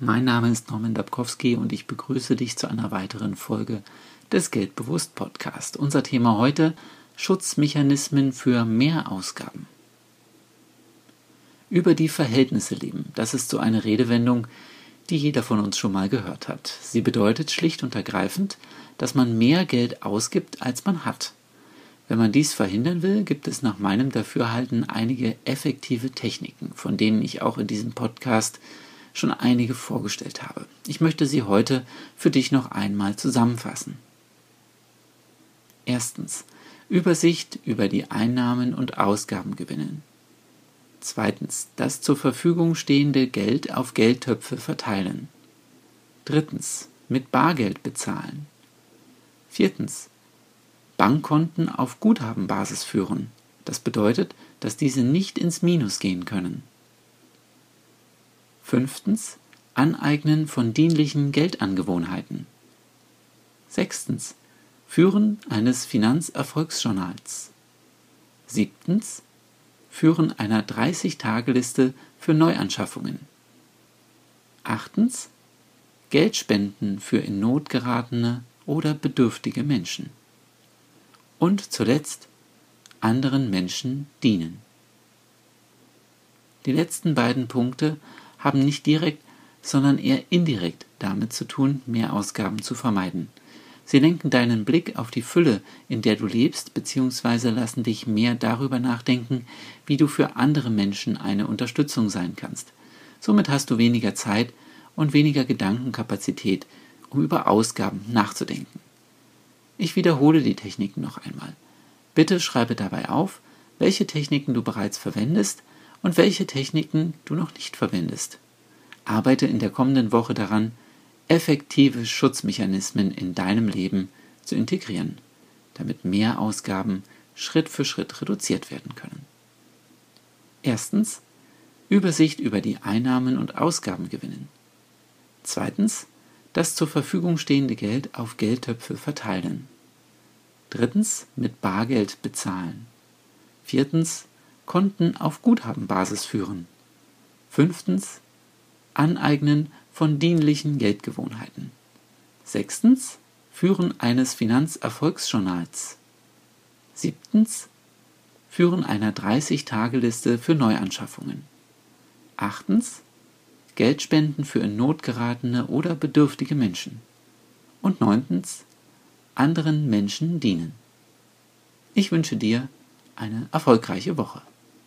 Mein Name ist Norman Dabkowski und ich begrüße dich zu einer weiteren Folge des Geldbewusst Podcast. Unser Thema heute Schutzmechanismen für Mehrausgaben. Über die Verhältnisse leben, das ist so eine Redewendung, die jeder von uns schon mal gehört hat. Sie bedeutet schlicht und ergreifend, dass man mehr Geld ausgibt, als man hat. Wenn man dies verhindern will, gibt es nach meinem Dafürhalten einige effektive Techniken, von denen ich auch in diesem Podcast schon einige vorgestellt habe. Ich möchte sie heute für dich noch einmal zusammenfassen. Erstens. Übersicht über die Einnahmen und Ausgaben gewinnen. Zweitens. Das zur Verfügung stehende Geld auf Geldtöpfe verteilen. Drittens. Mit Bargeld bezahlen. Viertens. Bankkonten auf Guthabenbasis führen. Das bedeutet, dass diese nicht ins Minus gehen können. Fünftens. Aneignen von dienlichen Geldangewohnheiten. Sechstens. Führen eines Finanzerfolgsjournals. Siebtens. Führen einer 30-Tage-Liste für Neuanschaffungen. Achtens. Geldspenden für in Not geratene oder bedürftige Menschen. Und zuletzt anderen Menschen dienen. Die letzten beiden Punkte haben nicht direkt, sondern eher indirekt damit zu tun, mehr Ausgaben zu vermeiden. Sie lenken deinen Blick auf die Fülle, in der du lebst, beziehungsweise lassen dich mehr darüber nachdenken, wie du für andere Menschen eine Unterstützung sein kannst. Somit hast du weniger Zeit und weniger Gedankenkapazität, um über Ausgaben nachzudenken. Ich wiederhole die Techniken noch einmal. Bitte schreibe dabei auf, welche Techniken du bereits verwendest und welche Techniken du noch nicht verwendest. Arbeite in der kommenden Woche daran, effektive Schutzmechanismen in deinem Leben zu integrieren, damit mehr Ausgaben Schritt für Schritt reduziert werden können. Erstens Übersicht über die Einnahmen und Ausgaben gewinnen. Zweitens das zur Verfügung stehende Geld auf Geldtöpfe verteilen. Drittens mit Bargeld bezahlen. Viertens Konten auf Guthabenbasis führen. Fünftens Aneignen von dienlichen Geldgewohnheiten. Sechstens Führen eines Finanzerfolgsjournals. Siebtens Führen einer 30-Tage-Liste für Neuanschaffungen. Achtens Geldspenden für in Not geratene oder bedürftige Menschen. Und neuntens anderen Menschen dienen. Ich wünsche dir eine erfolgreiche Woche.